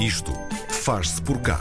Isto faz-se por cá.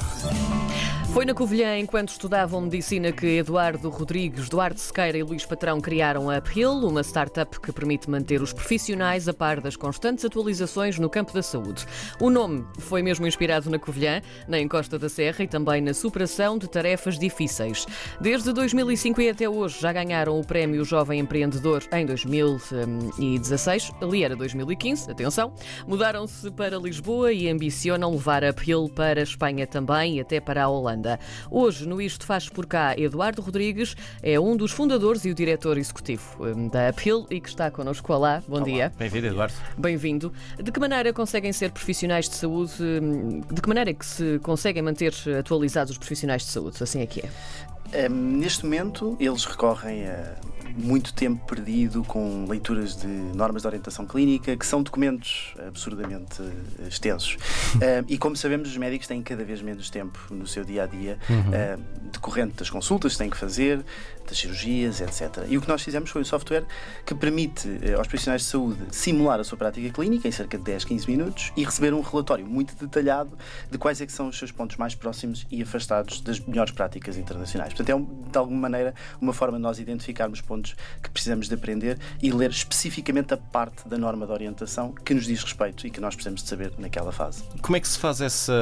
Foi na Covilhã, enquanto estudavam medicina, que Eduardo Rodrigues, Duarte Sequeira e Luís Patrão criaram a Uphill, uma startup que permite manter os profissionais a par das constantes atualizações no campo da saúde. O nome foi mesmo inspirado na Covilhã, na encosta da Serra e também na superação de tarefas difíceis. Desde 2005 e até hoje já ganharam o Prémio Jovem Empreendedor em 2016, ali era 2015, atenção. Mudaram-se para Lisboa e ambicionam levar a Uphill para a Espanha também e até para a Holanda. Hoje, no Isto Faz Por Cá, Eduardo Rodrigues é um dos fundadores e o diretor executivo hum, da Uphill e que está connosco. Olá, bom Olá. dia. Bem-vindo, Eduardo. Bem-vindo. De que maneira conseguem ser profissionais de saúde? hum, De que maneira é que se conseguem manter atualizados os profissionais de saúde? Assim é que é. Um, neste momento, eles recorrem a muito tempo perdido com leituras de normas de orientação clínica, que são documentos absurdamente eh, extensos. Um, e como sabemos, os médicos têm cada vez menos tempo no seu dia a dia, um, decorrente das consultas que têm que fazer, das cirurgias, etc. E o que nós fizemos foi um software que permite eh, aos profissionais de saúde simular a sua prática clínica em cerca de 10, 15 minutos e receber um relatório muito detalhado de quais é que são os seus pontos mais próximos e afastados das melhores práticas internacionais. Portanto, é um, de alguma maneira uma forma de nós identificarmos pontos que precisamos de aprender e ler especificamente a parte da norma de orientação que nos diz respeito e que nós precisamos de saber naquela fase. Como é que se faz essa.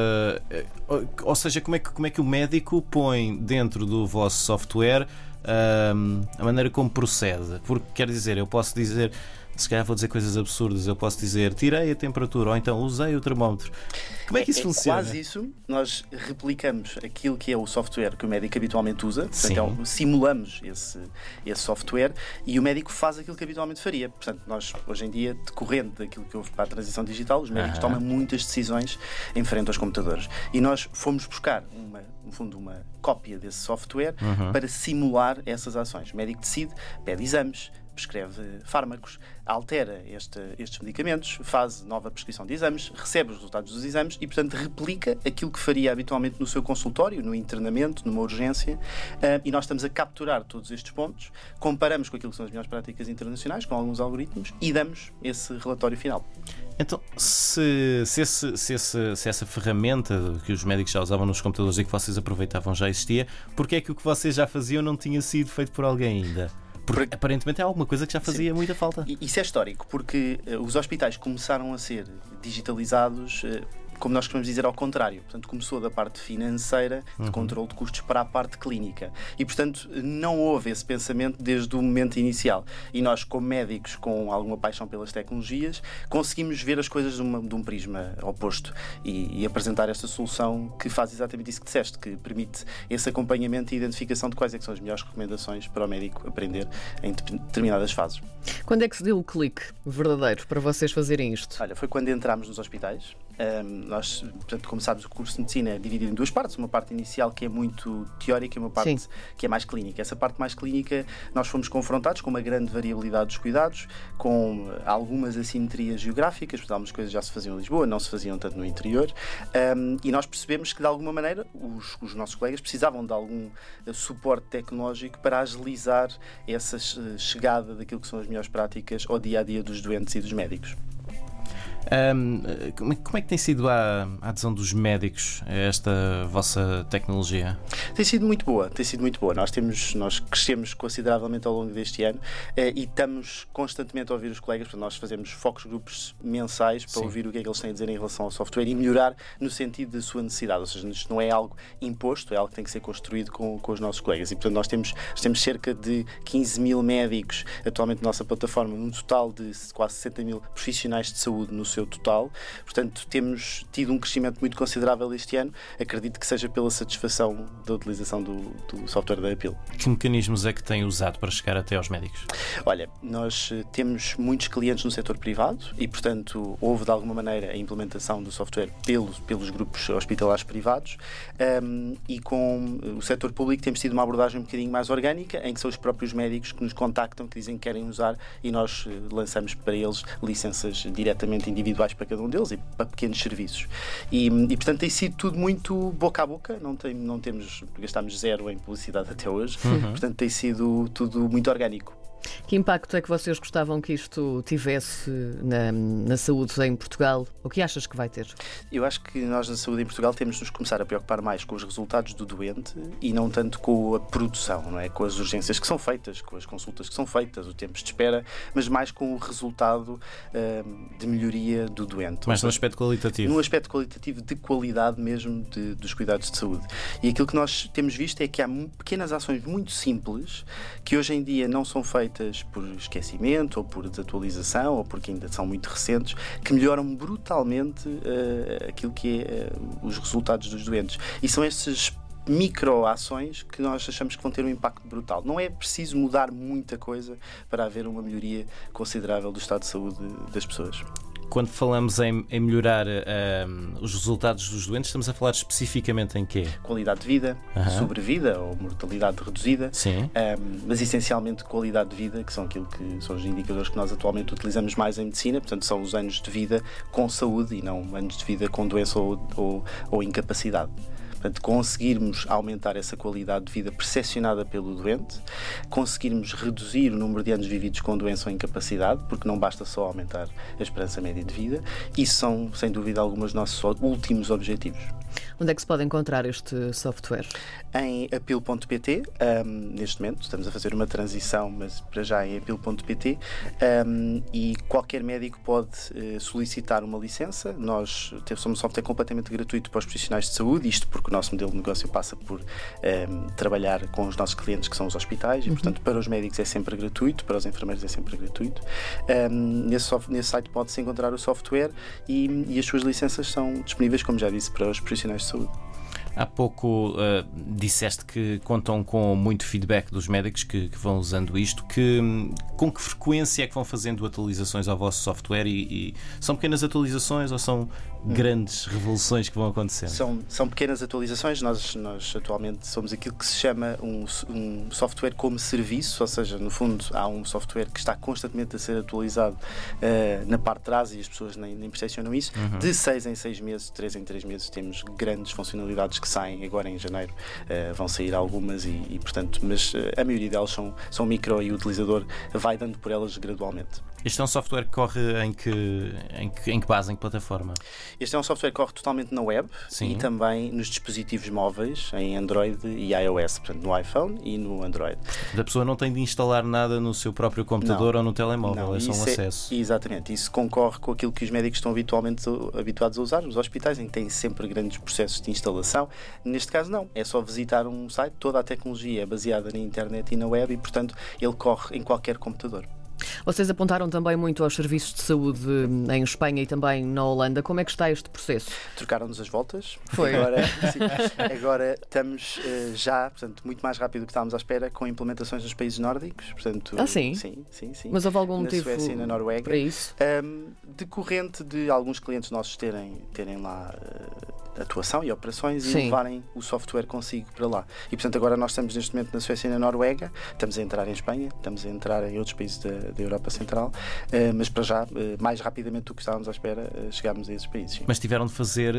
eh, Ou seja, como é que, como é que o médico põe dentro do vosso software a maneira como procede? Porque quer dizer, eu posso dizer. Se calhar vou dizer coisas absurdas, eu posso dizer tirei a temperatura ou então usei o termómetro. Como é que isso funciona? Quase isso, nós replicamos aquilo que é o software que o médico habitualmente usa, portanto, é um- simulamos esse, esse software e o médico faz aquilo que habitualmente faria. Portanto, nós, hoje em dia, decorrente daquilo que houve para a transição digital, os médicos Aham. tomam muitas decisões em frente aos computadores. E nós fomos buscar, uma, no fundo, uma cópia desse software Uhum. para simular essas ações. O médico decide, pede exames, prescreve fármacos, altera este- estes medicamentos, faz nova prescrição de exames, recebe os resultados dos exames e, portanto, replica aquilo que faria habitualmente no seu consultório, no internamento, numa urgência. ah, e nós estamos a capturar todos estes pontos, comparamos com aquilo que são as melhores práticas internacionais, com alguns algoritmos, e damos esse relatório final. Então, se, se, esse- se esse- se essa ferramenta que os médicos já usavam nos computadores e que vocês aproveitavam já existia, porque é que o que vocês já faziam não tinha sido feito por alguém ainda? Porque Por- aparentemente é alguma coisa que já fazia muita falta. Isso é histórico, porque eh, os hospitais começaram a ser digitalizados, eh, como nós costumamos dizer, ao contrário. Portanto, começou da parte financeira, de controle de custos, para a parte clínica. E, portanto, não houve esse pensamento desde o momento inicial. E nós, como médicos com alguma paixão pelas tecnologias, conseguimos ver as coisas de, uma- de um prisma oposto e, e apresentar esta solução que faz exatamente isso que disseste, que permite esse acompanhamento e identificação de quais é que são as melhores recomendações para o médico aprender em de- determinadas fases. Quando é que se deu o clique verdadeiro para vocês fazerem isto? Olha, foi quando entramos nos hospitais. Nós, portanto, como sabes, o curso de medicina é dividido em duas partes: uma parte inicial que é muito teórica e uma parte Sim. que é mais clínica. Essa parte mais clínica, nós fomos confrontados com uma grande variabilidade dos cuidados, com eh, algumas assimetrias geográficas, porque algumas coisas já se faziam em Lisboa, não se faziam tanto no interior, Ahm, e nós percebemos que, de alguma maneira, os, os nossos colegas precisavam de algum eh, suporte tecnológico para agilizar essa eh, chegada daquilo que são as melhores práticas ao dia a dia dos doentes e dos médicos. Como, é, como é que tem sido a, a adesão dos médicos a esta vossa tecnologia? Tem sido muito boa, tem sido muito boa. Nós temos, nós crescemos consideravelmente ao longo deste ano eh, e estamos constantemente a ouvir os colegas, portanto, nós fazemos focos grupos mensais para Sim. ouvir o que é que eles têm a dizer em relação ao software e melhorar no sentido da sua necessidade. Ou seja, isto não é algo imposto, é algo que tem que ser construído com, com os nossos colegas. E portanto nós temos, nós temos cerca de 15 mil médicos atualmente na nossa plataforma, num total de quase 60 mil profissionais de saúde no seu total. Portanto, temos tido um crescimento muito considerável este ano. Acredito que seja pela satisfação da utilização do, do software da Apple. Que mecanismos é que têm usado para chegar até aos médicos? Olha, nós eh, temos muitos clientes no setor privado e, portanto, houve de alguma maneira a implementação do software pelos, pelos grupos hospitalares privados um, e com eh, o setor público temos tido uma abordagem um bocadinho mais orgânica, em que são os próprios médicos que nos contactam, que dizem que querem usar e nós eh, lançamos para eles licenças diretamente individuais para cada um deles e para pequenos serviços. E, e, portanto, tem sido tudo muito boca a boca, não, tem, não temos, gastámos zero em publicidade até hoje, portanto, tem sido tudo muito orgânico. Que impacto é que vocês gostavam que isto tivesse na, na saúde em Portugal? O que achas que vai ter? Eu acho que nós na saúde em Portugal temos de nos começar a preocupar mais com os resultados do doente e não tanto com a produção, não é? Com as urgências que são feitas, com as consultas que são feitas, os tempos de espera, mas mais com o resultado uh, de melhoria do doente. Mais no aspecto qualitativo. No aspecto qualitativo de qualidade mesmo de, dos cuidados de saúde. E aquilo que nós temos visto é que há pequenas ações muito simples que hoje em dia não são feitas por esquecimento ou por desatualização ou porque ainda são muito recentes, que melhoram brutalmente uh, aquilo que é uh, os resultados dos doentes. E são esses microações que nós achamos que vão ter um impacto brutal. Não é preciso mudar muita coisa para haver uma melhoria considerável do estado de saúde das pessoas quando falamos em, em melhorar uh, os resultados dos doentes, estamos a falar especificamente em quê? Qualidade de vida, uhum. sobrevida ou mortalidade reduzida, Sim. Um, mas essencialmente qualidade de vida, que são aquilo que são os indicadores que nós atualmente utilizamos mais em medicina, portanto, são os anos de vida com saúde e não anos de vida com doença ou, ou, ou incapacidade. Portanto, conseguirmos aumentar essa qualidade de vida percepcionada pelo doente, conseguirmos reduzir o número de anos vividos com doença ou incapacidade, porque não basta só aumentar a esperança média de vida, isso são, sem dúvida, alguns dos nossos últimos objetivos. Onde é que se pode encontrar este software? Em apil.pt, um, neste momento, estamos a fazer uma transição, mas para já em apil.pt, um, e qualquer médico pode uh, solicitar uma licença. Nós somos um software completamente gratuito para os profissionais de saúde, isto porque o nosso modelo de negócio passa por um, trabalhar com os nossos clientes, que são os hospitais, e uhum. portanto para os médicos é sempre gratuito, para os enfermeiros é sempre gratuito. nesse, nesse, site pode-se encontrar o software e, e as suas licenças são disponíveis, como já disse, para os profissionais de saúde. Há pouco uh, disseste que contam com muito feedback dos médicos que, que, vão usando isto. Que, com que frequência é que vão fazendo atualizações ao vosso software? E, e são pequenas atualizações ou são grandes revoluções que vão acontecendo? São, são pequenas atualizações. Nós, nós atualmente somos aquilo que se chama um, um software como serviço, ou seja, no fundo há um software que está constantemente a ser atualizado uh, na parte de trás e as pessoas nem, nem percepcionam isso. Uhum. De 6 em 6 meses, 3 em 3 meses, temos grandes funcionalidades que saem agora em janeiro. Uh, vão sair algumas e, e portanto, mas uh, a maioria delas são, são micro e o utilizador vai dando por elas gradualmente. Este é um software que corre em que, em que, em que base, em que plataforma? Este é um software que corre totalmente na web Sim. e também nos dispositivos móveis, em Android e iOS, portanto no iPhone e no Android. A pessoa não tem de instalar nada no seu próprio computador não, ou no telemóvel, não, é só um é, acesso. Exatamente, isso concorre com aquilo que os médicos estão habitualmente habituados a usar nos hospitais, em que têm sempre grandes processos de instalação. Neste caso, não, é só visitar um site, toda a tecnologia é baseada na internet e na web e, portanto, ele corre em qualquer computador. Vocês apontaram também muito aos serviços de saúde em Espanha e também na Holanda. Como é que está este processo? Trocaram-nos as voltas. Foi. Agora, sim, agora estamos uh, já, portanto, muito mais rápido do que estávamos à espera com implementações nos países nórdicos. Portanto, ah, sim? Sim, sim, sim. Mas houve algum na motivo Suécia e na Noruega. para isso? Um, decorrente de alguns clientes nossos terem, terem lá uh, atuação e operações sim. e levarem o software consigo para lá. E, portanto, agora nós estamos neste momento na Suécia e na Noruega, estamos a entrar em Espanha, estamos a entrar em outros países da, da Europa Central, uh, mas para já, uh, mais rapidamente do que estávamos à espera, uh, chegámos a esses países. Sim. Mas tiveram de fazer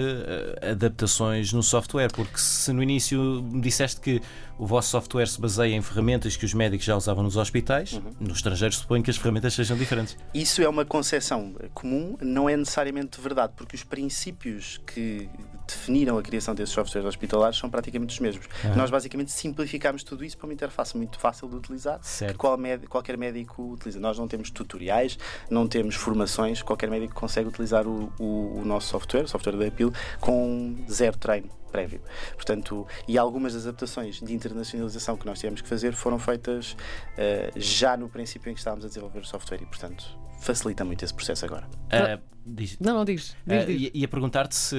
adaptações no software, porque se no início me disseste que o vosso software se baseia em ferramentas que os médicos já usavam nos hospitais, uhum. no estrangeiro suponho que as ferramentas sejam diferentes. Isso é uma concepção comum, não é necessariamente verdade, porque os princípios que definiram a criação desses softwares hospitalares são praticamente os mesmos. Uhum. Nós basicamente simplificámos tudo isso para uma interface muito fácil de utilizar, certo. que qual qualquer médico utiliza. Nós não temos tutoriais, não temos formações, qualquer médico consegue utilizar o, o, o nosso software, o software da Apil, com zero treino prévio. Portanto, e algumas das adaptações de internacionalização que nós tivemos que fazer foram feitas uh, já no princípio em que estávamos a desenvolver o software e, portanto, facilita muito esse processo agora. Uh, diz. Não, não diz. diz, diz. Uh, ia perguntar-te se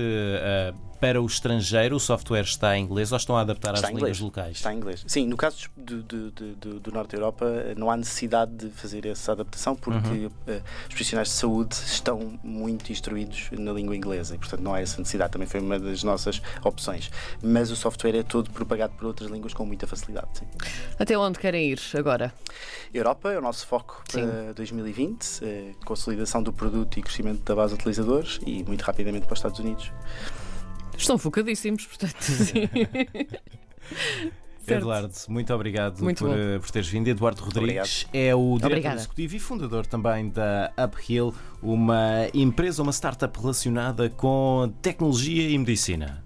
para o estrangeiro o software está em inglês ou estão a adaptar está às línguas locais? Está em inglês. Sim, no caso do, do, do, do, Norte da Europa não há necessidade de fazer essa adaptação porque uhum. uh, os profissionais de saúde estão muito instruídos na língua inglesa e, portanto, não há essa necessidade. Também foi uma das nossas opções. Mas o software é todo propagado por outras línguas com muita facilidade. Sim. Até onde querem ir agora? Europa é o nosso foco sim. para 2020, uh, eh, consolidação do produto e crescimento da base de utilizadores e muito rapidamente para os Estados Unidos. Estão focadíssimos, portanto. Sim. Certo. Eduardo, muito obrigado Muito por, eh, por teres vindo. Eduardo Rodrigues é o diretor Obrigada. executivo e fundador também da Uphill, uma empresa, uma startup relacionada com tecnologia e medicina.